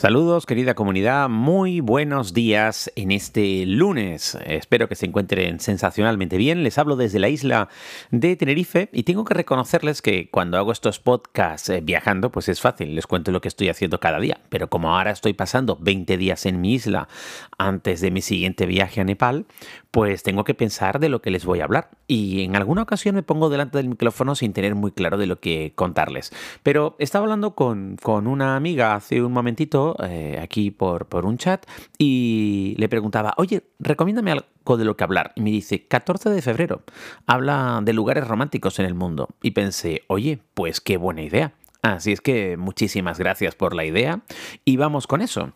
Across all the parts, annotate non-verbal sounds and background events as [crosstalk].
Saludos querida comunidad, muy buenos días en este lunes. Espero que se encuentren sensacionalmente bien. Les hablo desde la isla de Tenerife y tengo que reconocerles que cuando hago estos podcasts eh, viajando, pues es fácil, les cuento lo que estoy haciendo cada día. Pero como ahora estoy pasando 20 días en mi isla antes de mi siguiente viaje a Nepal, pues tengo que pensar de lo que les voy a hablar. Y en alguna ocasión me pongo delante del micrófono sin tener muy claro de lo que contarles. Pero estaba hablando con, con una amiga hace un momentito eh, aquí por, por un chat y le preguntaba, oye, recomiéndame algo de lo que hablar. Y me dice, 14 de febrero, habla de lugares románticos en el mundo. Y pensé, oye, pues qué buena idea. Así es que muchísimas gracias por la idea y vamos con eso.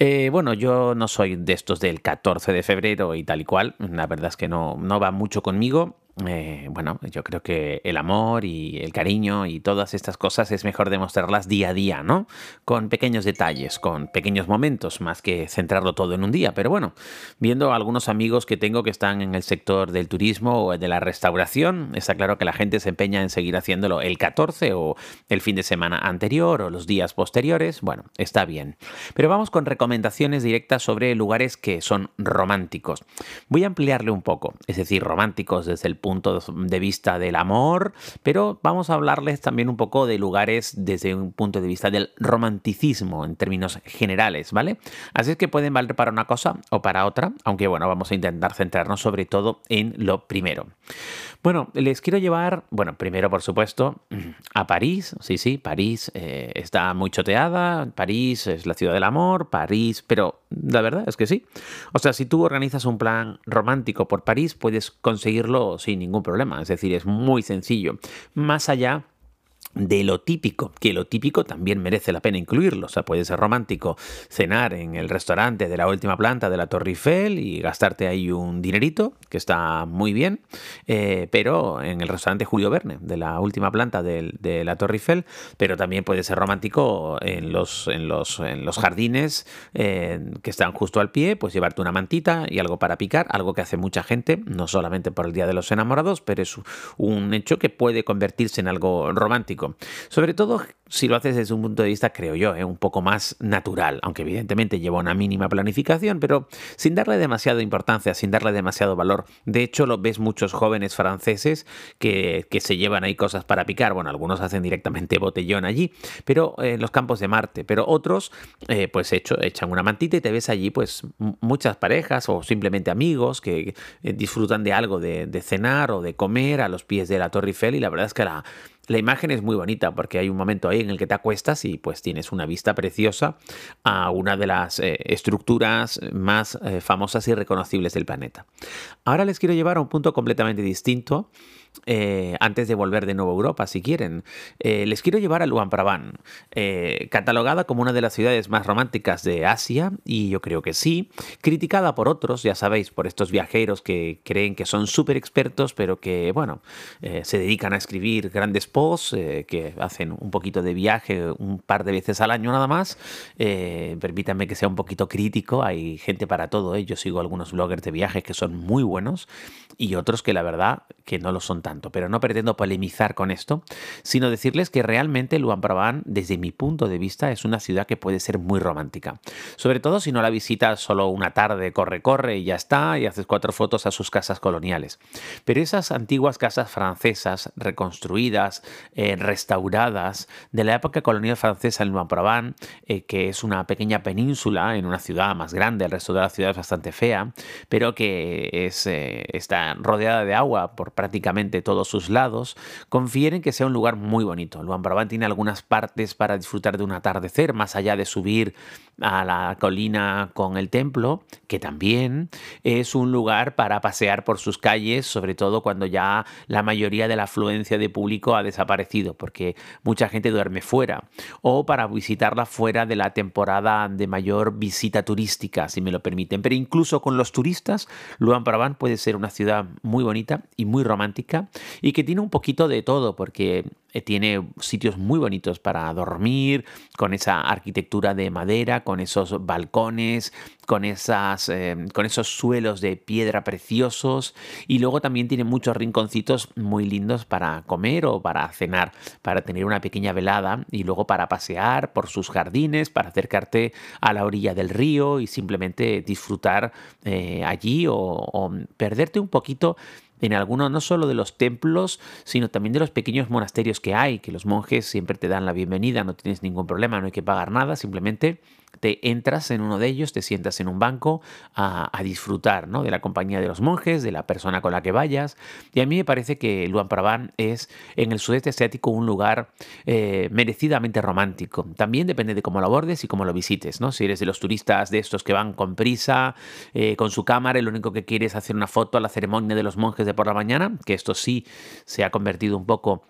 Eh, bueno, yo no soy de estos del 14 de febrero y tal y cual, la verdad es que no, no va mucho conmigo. Eh, bueno, yo creo que el amor y el cariño y todas estas cosas es mejor demostrarlas día a día, ¿no? Con pequeños detalles, con pequeños momentos, más que centrarlo todo en un día. Pero bueno, viendo algunos amigos que tengo que están en el sector del turismo o de la restauración, está claro que la gente se empeña en seguir haciéndolo el 14 o el fin de semana anterior o los días posteriores. Bueno, está bien. Pero vamos con recomendaciones directas sobre lugares que son románticos. Voy a ampliarle un poco, es decir, románticos desde el punto punto de vista del amor, pero vamos a hablarles también un poco de lugares desde un punto de vista del romanticismo en términos generales, ¿vale? Así es que pueden valer para una cosa o para otra, aunque bueno, vamos a intentar centrarnos sobre todo en lo primero. Bueno, les quiero llevar, bueno, primero por supuesto, [clears throat] a París, sí, sí, París eh, está muy choteada, París es la ciudad del amor, París, pero la verdad es que sí. O sea, si tú organizas un plan romántico por París, puedes conseguirlo sin ningún problema. Es decir, es muy sencillo. Más allá de lo típico, que lo típico también merece la pena incluirlo. O sea, puede ser romántico cenar en el restaurante de la última planta de la Torre Eiffel y gastarte ahí un dinerito, que está muy bien, eh, pero en el restaurante Julio Verne de la última planta de, la Torre Eiffel, pero también puede ser romántico en los, en los, en los jardines eh, que están justo al pie, pues llevarte una mantita y algo para picar, algo que hace mucha gente, no solamente por el Día de los Enamorados, pero es un hecho que puede convertirse en algo romántico sobre todo si lo haces desde un punto de vista, creo yo, ¿eh? un poco más natural, aunque evidentemente lleva una mínima planificación, pero sin darle demasiada importancia, sin darle demasiado valor. De hecho, lo ves muchos jóvenes franceses que, se llevan ahí cosas para picar. Bueno, algunos hacen directamente botellón allí, pero eh, en los campos de Marte, pero otros, eh, pues hecho, echan una mantita y te ves allí, pues muchas parejas o simplemente amigos que disfrutan de algo, de, de cenar o de comer a los pies de la Torre Eiffel y la verdad es que la, la imagen es muy bonita porque hay un momento ahí en el que te acuestas y pues tienes una vista preciosa a una de las eh, estructuras más eh, famosas y reconocibles del planeta. Ahora les quiero llevar a un punto completamente distinto eh, antes de volver de nuevo a Europa, si quieren. Eh, les quiero llevar a Luang Prabang, eh, catalogada como una de las ciudades más románticas de Asia, y yo creo que sí, criticada por otros, ya sabéis, por estos viajeros que creen que son súper expertos, pero que, bueno, se dedican a escribir grandes posts, que hacen un poquito de viaje un par de veces al año nada más. permítanme que sea un poquito crítico, hay gente para todo, yo sigo algunos bloggers de viajes que son muy buenos, y otros que la verdad que no lo son tanto, pero no pretendo polemizar con esto, sino decirles que realmente Luang Prabang, desde mi punto de vista, es una ciudad que puede ser muy romántica. Sobre todo si no la visitas solo una tarde, corre, corre y ya está, y haces cuatro fotos a sus casas coloniales. Pero esas antiguas casas francesas, reconstruidas, eh, restauradas, de la época colonial francesa en Luang Prabang, eh, que es una pequeña península en una ciudad más grande, el resto de la ciudad es bastante fea, pero que es, eh, está rodeada de agua por prácticamente de todos sus lados, confieren que sea un lugar muy bonito. Luang Prabang tiene algunas partes para disfrutar de un atardecer, más allá de subir a la colina con el templo, que también es un lugar para pasear por sus calles, sobre todo cuando ya la mayoría de la afluencia de público ha desaparecido, porque mucha gente duerme fuera, o para visitarla fuera de la temporada de mayor visita turística, si me lo permiten. Pero incluso con los turistas, Luang Prabang puede ser una ciudad muy bonita y muy romántica y que tiene un poquito de todo porque eh, tiene sitios muy bonitos para dormir, con esa arquitectura de madera, con esos balcones, con, esas, eh, con esos suelos de piedra preciosos y luego también tiene muchos rinconcitos muy lindos para comer o para cenar, para tener una pequeña velada y luego para pasear por sus jardines, para acercarte a la orilla del río y simplemente disfrutar eh, allí o perderte un poquito en algunos no solo de los templos, sino también de los pequeños monasterios que hay, que los monjes siempre te dan la bienvenida, no tienes ningún problema, no hay que pagar nada, simplemente te entras en uno de ellos, te sientas en un banco a, disfrutar ¿no? de la compañía de los monjes, de la persona con la que vayas. Y a mí me parece que Luang Prabang es en el sudeste asiático un lugar eh, merecidamente romántico. También depende de cómo lo abordes y cómo lo visites. ¿no? Si eres de los turistas de estos que van con prisa, eh, con su cámara, y lo único que quieres es hacer una foto a la ceremonia de los monjes de por la mañana, que esto sí se ha convertido un poco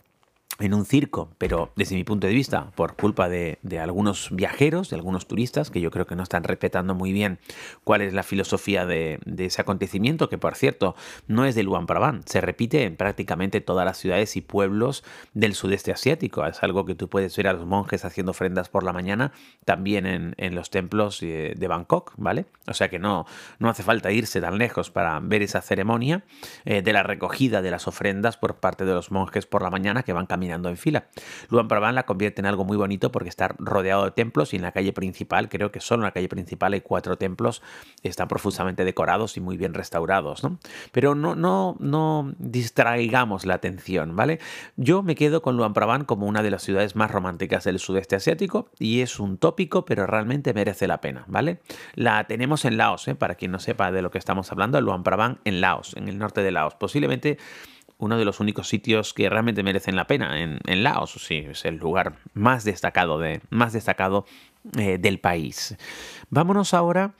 en un circo, pero desde mi punto de vista, por culpa de, algunos viajeros, de algunos turistas, que yo creo que no están respetando muy bien cuál es la filosofía de, ese acontecimiento, que por cierto no es de Luang Prabang, se repite en prácticamente todas las ciudades y pueblos del sudeste asiático. Es algo que tú puedes ver a los monjes haciendo ofrendas por la mañana, también en, los templos de, Bangkok, ¿vale? O sea que no, no hace falta irse tan lejos para ver esa ceremonia eh, de la recogida de las ofrendas por parte de los monjes por la mañana que van en fila. Luan Prabang la convierte en algo muy bonito porque está rodeado de templos y en la calle principal, creo que solo en la calle principal hay cuatro templos, están profusamente decorados y muy bien restaurados, ¿no? Pero no, no, no distraigamos la atención, ¿vale? Yo me quedo con Luang Prabang como una de las ciudades más románticas del sudeste asiático y es un tópico, pero realmente merece la pena, ¿vale? La tenemos en Laos, ¿eh? para quien no sepa de lo que estamos hablando, Luang Prabang en Laos, en el norte de Laos. Posiblemente uno de los únicos sitios que realmente merecen la pena en, Laos. Sí, es el lugar más destacado, de, más destacado eh, del país. Vámonos ahora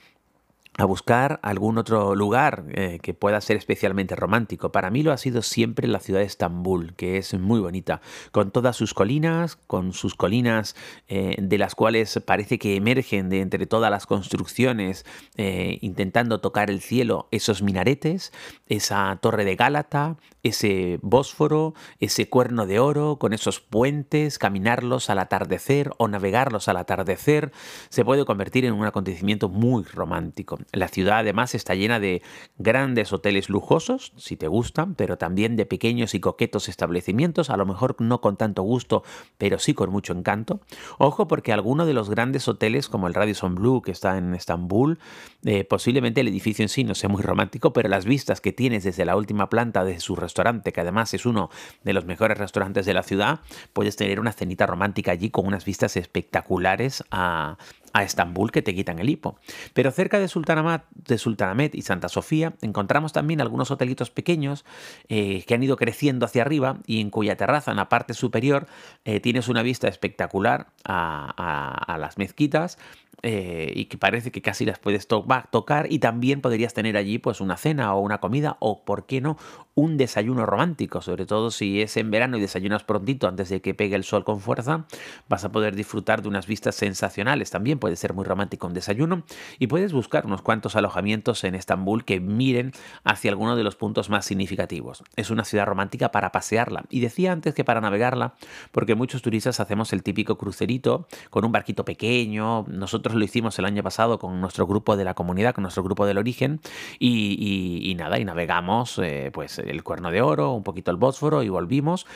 a buscar algún otro lugar eh, que pueda ser especialmente romántico. Para mí lo ha sido siempre la ciudad de Estambul, que es muy bonita, con todas sus colinas, con sus colinas eh, de las cuales parece que emergen de entre todas las construcciones, eh, intentando tocar el cielo, esos minaretes, esa torre de Gálata, ese Bósforo, ese cuerno de oro, con esos puentes, caminarlos al atardecer o navegarlos al atardecer, se puede convertir en un acontecimiento muy romántico. La ciudad además está llena de grandes hoteles lujosos, si te gustan, pero también de pequeños y coquetos establecimientos, a lo mejor no con tanto gusto, pero sí con mucho encanto. Ojo porque algunos de los grandes hoteles, como el Radisson Blue que está en Estambul, eh, posiblemente el edificio en sí no sea muy romántico, pero las vistas que tienes desde la última planta de su restaurante, que además es uno de los mejores restaurantes de la ciudad, puedes tener una cenita romántica allí con unas vistas espectaculares a, a Estambul que te quitan el hipo. Pero cerca de Sultanamet, y Santa Sofía encontramos también algunos hotelitos pequeños eh, que han ido creciendo hacia arriba y en cuya terraza, en la parte superior, eh, tienes una vista espectacular a las mezquitas eh, y que parece que casi las puedes tocar y también podrías tener allí pues una cena o una comida o, ¿por qué no?, un desayuno romántico, sobre todo si es en verano y desayunas prontito antes de que pegue el sol con fuerza, vas a poder disfrutar de unas vistas sensacionales. También puede ser muy romántico un desayuno y puedes buscar unos cuantos alojamientos en Estambul que miren hacia alguno de los puntos más significativos. Es una ciudad romántica para pasearla y decía antes que para navegarla, porque muchos turistas hacemos el típico crucerito con un barquito pequeño, nosotros lo hicimos el año pasado con nuestro grupo de la comunidad, con nuestro grupo del origen, y, nada, y navegamos eh, pues el Cuerno de Oro, un poquito el Bósforo y volvimos.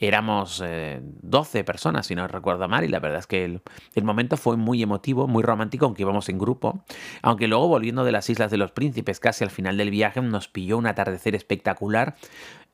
Éramos 12 eh, personas, si no recuerdo mal, y la verdad es que el, momento fue muy emotivo, muy romántico, aunque íbamos en grupo. Aunque luego, volviendo de las Islas de los Príncipes, casi al final del viaje, nos pilló un atardecer espectacular.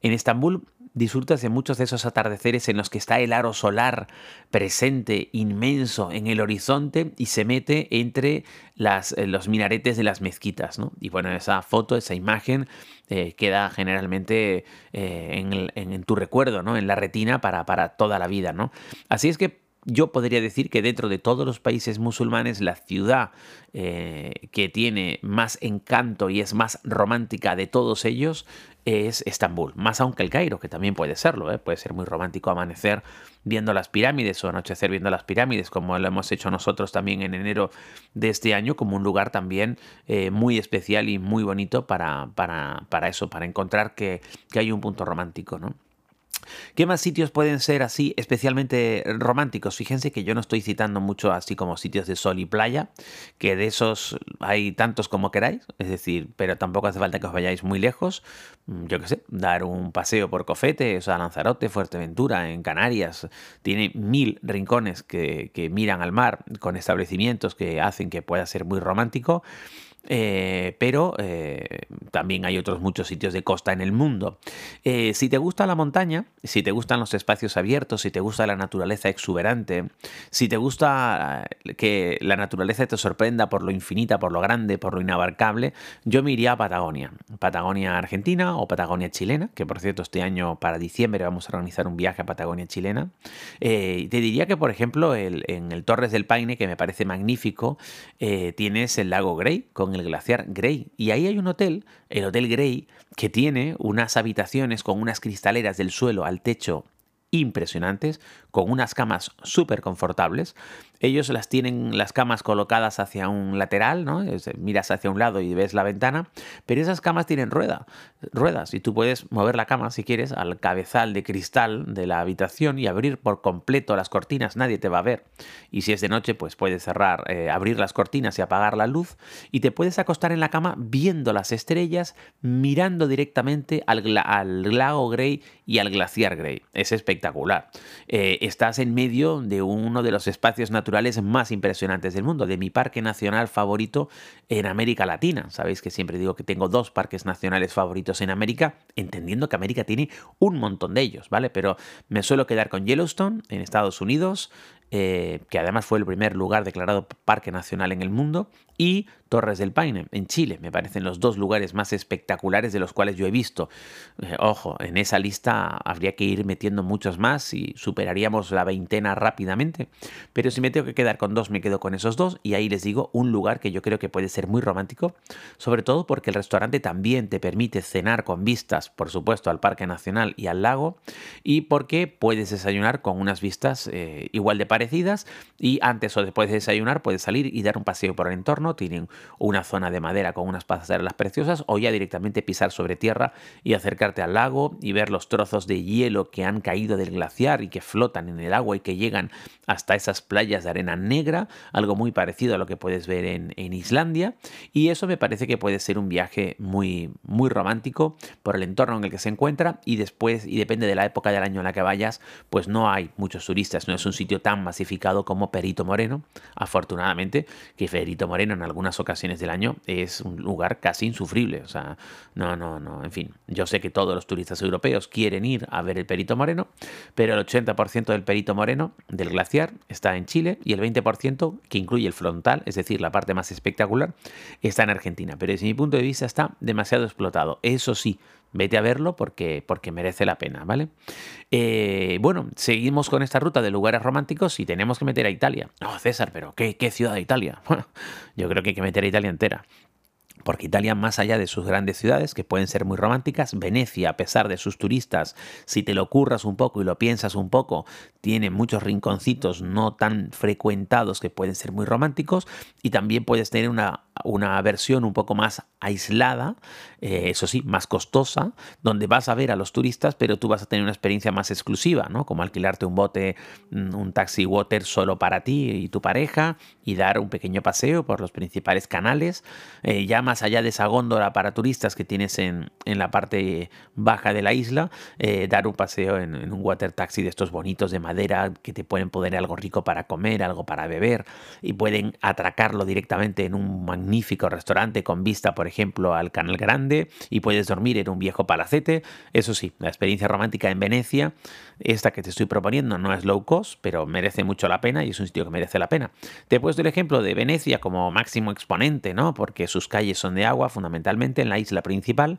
En Estambul disfrutas de muchos de esos atardeceres en los que está el aro solar presente, inmenso en el horizonte y se mete entre las, eh, los minaretes de las mezquitas. ¿no? Y bueno, esa foto, esa imagen eh, queda generalmente eh, en, tu recuerdo, ¿no? en la retina para, para toda la vida. ¿no? Así es que yo podría decir que dentro de todos los países musulmanes, la ciudad eh, que tiene más encanto y es más romántica de todos ellos es Estambul, más aún que el Cairo, que también puede serlo, ¿eh? puede ser muy romántico amanecer viendo las pirámides o anochecer viendo las pirámides, como lo hemos hecho nosotros también en enero de este año, como un lugar también eh, muy especial y muy bonito para, para, para eso, para encontrar que, que hay un punto romántico, ¿no? ¿Qué más sitios pueden ser así especialmente románticos? Fíjense que yo no estoy citando mucho así como sitios de sol y playa, que de esos hay tantos como queráis, es decir, pero tampoco hace falta que os vayáis muy lejos. Mm, yo qué sé, dar un paseo por Cofete, o sea, Lanzarote, Fuerteventura, en Canarias. Tiene mil rincones que, que miran al mar con establecimientos que hacen que pueda ser muy romántico. Eh, pero eh, también hay otros muchos sitios de costa en el mundo. Eh, si te gusta la montaña, si te gustan los espacios abiertos, si te gusta la naturaleza exuberante, si te gusta que la naturaleza te sorprenda por lo infinita, por lo grande, por lo inabarcable, yo me iría a Patagonia. Patagonia Argentina o Patagonia chilena, que por cierto este año para diciembre vamos a organizar un viaje a Patagonia chilena. te diría que por ejemplo en el Torres del Paine, que me parece magnífico, tienes el lago Grey con el glaciar Grey. Y ahí hay un hotel, el Hotel Grey, que tiene unas habitaciones con unas cristaleras del suelo al techo impresionantes, con unas camas súper confortables. Ellos las tienen las camas colocadas hacia un lateral, ¿no? miras hacia un lado y ves la ventana, pero esas camas tienen rueda, ruedas y tú puedes mover la cama si quieres al cabezal de cristal de la habitación y abrir por completo las cortinas, nadie te va a ver. Y si es de noche, pues puedes cerrar, eh, abrir las cortinas y apagar la luz y te puedes acostar en la cama viendo las estrellas, mirando directamente al, al lago Grey y al glaciar Grey. Es espectacular. Eh, estás en medio de uno de los espacios naturales más impresionantes del mundo, de mi parque nacional favorito en América Latina. Sabéis que siempre digo que tengo dos parques nacionales favoritos en América, entendiendo que América tiene un montón de ellos, ¿vale? Pero me suelo quedar con Yellowstone en Estados Unidos, eh, que además fue el primer lugar declarado parque nacional en el mundo, y Torres del Paine, en Chile. Me parecen los dos lugares más espectaculares de los cuales yo he visto. Eh, ojo, en esa lista habría que ir metiendo muchos más y superaríamos la veintena rápidamente. Pero si me tengo que quedar con dos, me quedo con esos dos. Y ahí les digo un lugar que yo creo que puede ser muy romántico, sobre todo porque el restaurante también te permite cenar con vistas, por supuesto, al Parque Nacional y al lago, y porque puedes desayunar con unas vistas eh, igual de parecidas. Y antes o después de desayunar, puedes salir y dar un paseo por el entorno tienen una zona de madera con unas pasarelas preciosas, o ya directamente pisar sobre tierra y acercarte al lago y ver los trozos de hielo que han caído del glaciar y que flotan en el agua y que llegan hasta esas playas de arena negra, algo muy parecido a lo que puedes ver en, Islandia. Y eso me parece que puede ser un viaje muy, muy romántico por el entorno en el que se encuentra y después, y depende de la época del año en la que vayas, pues no hay muchos turistas, no es un sitio tan masificado como Perito Moreno, afortunadamente, que Perito Moreno en algunas ocasiones del año es un lugar casi insufrible. O sea, no, no, no. En fin, yo sé que todos los turistas europeos quieren ir a ver el Perito Moreno, pero el 80% del Perito Moreno del glaciar está en Chile y el 20%, que incluye el frontal, es decir, la parte más espectacular, está en Argentina. Pero desde mi punto de vista está demasiado explotado. Eso sí, Vete a verlo porque, porque merece la pena, ¿vale? Eh, bueno, seguimos con esta ruta de lugares románticos y tenemos que meter a Italia. No, César, pero ¿qué, qué ciudad de Italia? [laughs] Yo creo que hay que meter a Italia entera. Porque Italia, más allá de sus grandes ciudades, que pueden ser muy románticas, Venecia, a pesar de sus turistas, si te lo curras un poco y lo piensas un poco, tiene muchos rinconcitos no tan frecuentados que pueden ser muy románticos y también puedes tener una, una versión un poco más aislada, eh, eso sí, más costosa, donde vas a ver a los turistas, pero tú vas a tener una experiencia más exclusiva, ¿no? Como alquilarte un bote, mm, un taxi water solo para ti y tu pareja y dar un pequeño paseo por los principales canales. Eh, ya más allá de esa góndola para turistas que tienes en, la parte baja de la isla, eh, dar un paseo en, en, un water taxi de estos bonitos de madera que te pueden poner algo rico para comer, algo para beber y pueden atracarlo directamente en un magnífico restaurante con vista, por ejemplo, al Canal Grande y puedes dormir en un viejo palacete. Eso sí, la experiencia romántica en Venecia, esta que te estoy proponiendo, no es low cost, pero merece mucho la pena y es un sitio que merece la pena. Te he puesto el ejemplo de Venecia como máximo exponente, ¿no? Porque sus calles son de agua, fundamentalmente en la isla principal.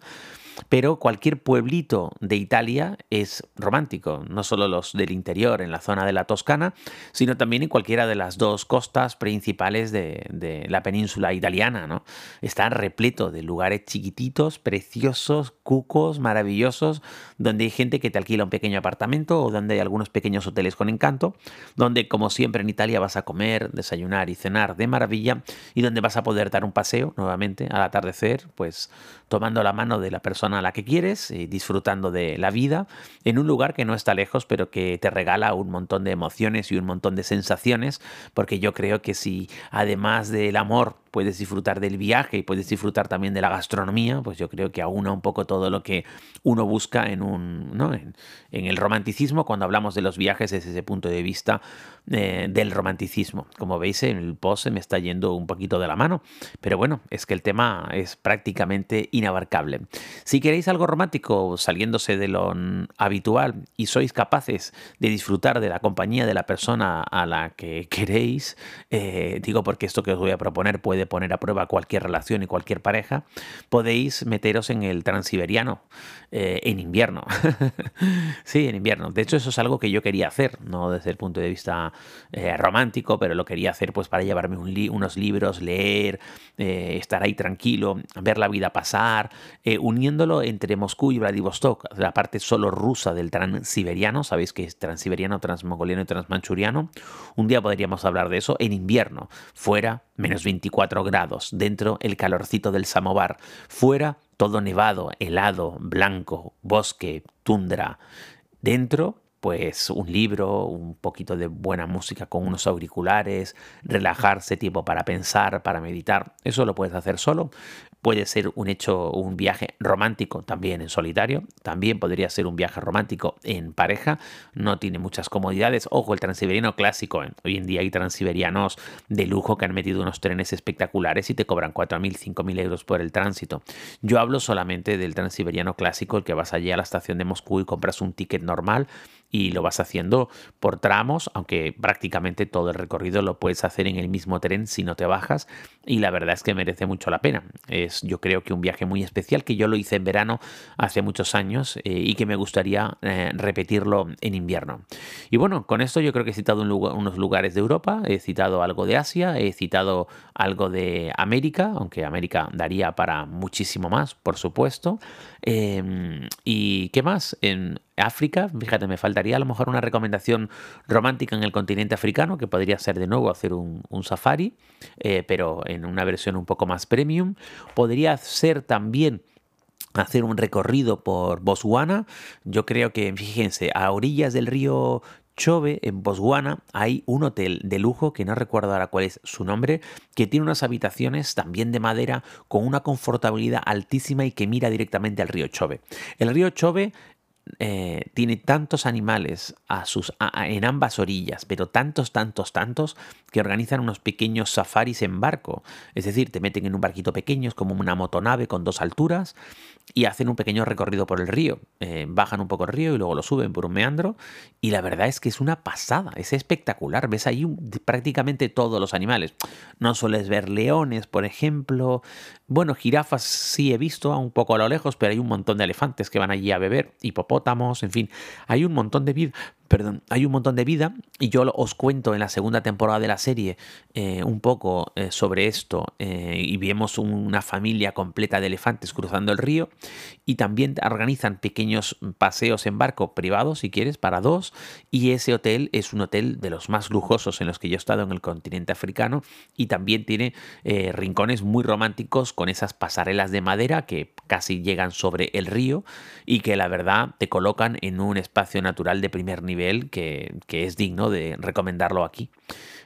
Pero cualquier pueblito de Italia es romántico, no solo los del interior, en la zona de la Toscana, sino también en cualquiera de las dos costas principales de, la península italiana. ¿no? Está repleto de lugares chiquititos, preciosos, cucos, maravillosos, donde hay gente que te alquila un pequeño apartamento o donde hay algunos pequeños hoteles con encanto, donde como siempre en Italia vas a comer, desayunar y cenar de maravilla y donde vas a poder dar un paseo nuevamente al atardecer, pues tomando la mano de la persona a la que quieres y disfrutando de la vida en un lugar que no está lejos, pero que te regala un montón de emociones y un montón de sensaciones, porque yo creo que si además del amor puedes disfrutar del viaje y puedes disfrutar también de la gastronomía, pues yo creo que aúna un poco todo lo que uno busca en un ¿no? en, el romanticismo cuando hablamos de los viajes desde ese punto de vista eh, del romanticismo. Como veis, en el post se me está yendo un poquito de la mano, pero bueno, es que el tema es prácticamente inabarcable. Si queréis algo romántico saliéndose de lo habitual y sois capaces de disfrutar de la compañía de la persona a la que queréis, eh, digo porque esto que os voy a proponer puede poner a prueba cualquier relación y cualquier pareja, podéis meteros en el transiberiano eh, en invierno. [laughs] sí, en invierno. De hecho, eso es algo que yo quería hacer, no desde el punto de vista eh, romántico, pero lo quería hacer pues para llevarme unos libros, leer, estar ahí tranquilo, ver la vida pasar, uniéndolo entre Moscú y Vladivostok, la parte solo rusa del transiberiano, sabéis que es transiberiano, transmongoliano y transmanchuriano. Un día podríamos hablar de eso en invierno, fuera menos 24 grados, dentro el calorcito del samovar, fuera todo nevado, helado, blanco, bosque, tundra, dentro pues un libro, un poquito de buena música con unos auriculares, relajarse, tiempo para pensar, para meditar. Eso lo puedes hacer solo. Puede ser un hecho, un viaje romántico también en solitario. También podría ser un viaje romántico en pareja. No tiene muchas comodidades. Ojo, el transiberiano clásico. Hoy en día hay transiberianos de lujo que han metido unos trenes espectaculares y te cobran 4.000, 5.000 euros por el tránsito. Yo hablo solamente del transiberiano clásico, el que vas allí a la estación de Moscú y compras un ticket normal y lo vas haciendo por tramos, aunque prácticamente todo el recorrido lo puedes hacer en el mismo tren si no te bajas y la verdad es que merece mucho la pena. Yo creo que un viaje muy especial que yo lo hice en verano hace muchos años eh, y que me gustaría eh, repetirlo en invierno. Y bueno, con esto yo creo que he citado unos lugares de Europa, he citado algo de Asia, he citado algo de América, aunque América daría para muchísimo más, por supuesto. Em, ¿Y qué más? África, fíjate, me faltaría a lo mejor una recomendación romántica en el continente africano, que podría ser de nuevo hacer un, safari, eh, pero en una versión un poco más premium. Podría ser también hacer un recorrido por Botswana. Yo creo que, fíjense, a orillas del río Chove, en Botswana, hay un hotel de lujo, que no recuerdo ahora cuál es su nombre, que tiene unas habitaciones también de madera con una confortabilidad altísima y que mira directamente al río Chove. El río Chove eh, tiene tantos animales a sus, en ambas orillas, pero tantos, tantos, tantos, que organizan unos pequeños safaris en barco. Es decir, te meten en un barquito pequeño, es como una motonave con dos alturas, y hacen un pequeño recorrido por el río. Eh, bajan un poco el río y luego lo suben por un meandro, y la verdad es que es una pasada, es espectacular. Ves ahí prácticamente todos los animales. No sueles ver leones, por ejemplo. Bueno, jirafas sí he visto, un poco a lo lejos, pero hay un montón de elefantes que van allí a beber, hipopótamos, en fin, hay un montón de vida perdón, hay un montón de vida y yo os cuento en la segunda temporada de la serie eh, un poco eh, sobre esto eh, y vemos una familia completa de elefantes cruzando el río y también organizan pequeños paseos en barco privados si quieres para dos y ese hotel es un hotel de los más lujosos en los que yo he estado en el continente africano y también tiene rincones muy románticos con esas pasarelas de madera que casi llegan sobre el río y que la verdad te colocan en un espacio natural de primer nivel que, es digno de recomendarlo aquí.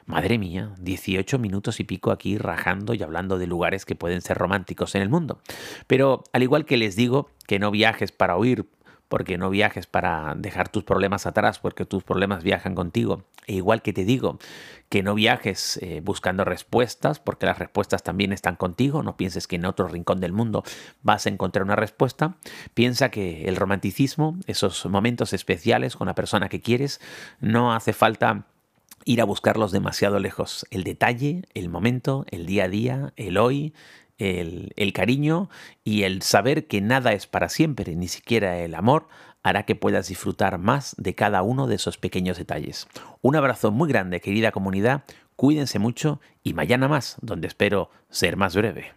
Madre mía, 18 minutos y pico aquí rajando y hablando de lugares que pueden ser románticos en el mundo. Pero al igual que les digo que no viajes para huir, porque no viajes para dejar tus problemas atrás, porque tus problemas viajan contigo. E igual que te digo que no viajes eh, buscando respuestas, porque las respuestas también están contigo, no pienses que en otro rincón del mundo vas a encontrar una respuesta. Piensa que el romanticismo, esos momentos especiales con la persona que quieres, no hace falta ir a buscarlos demasiado lejos. El detalle, el momento, el día a día, el hoy, el, cariño y el saber que nada es para siempre, ni siquiera el amor, hará que puedas disfrutar más de cada uno de esos pequeños detalles. Un abrazo muy grande, querida comunidad, cuídense mucho y mañana más, donde espero ser más breve.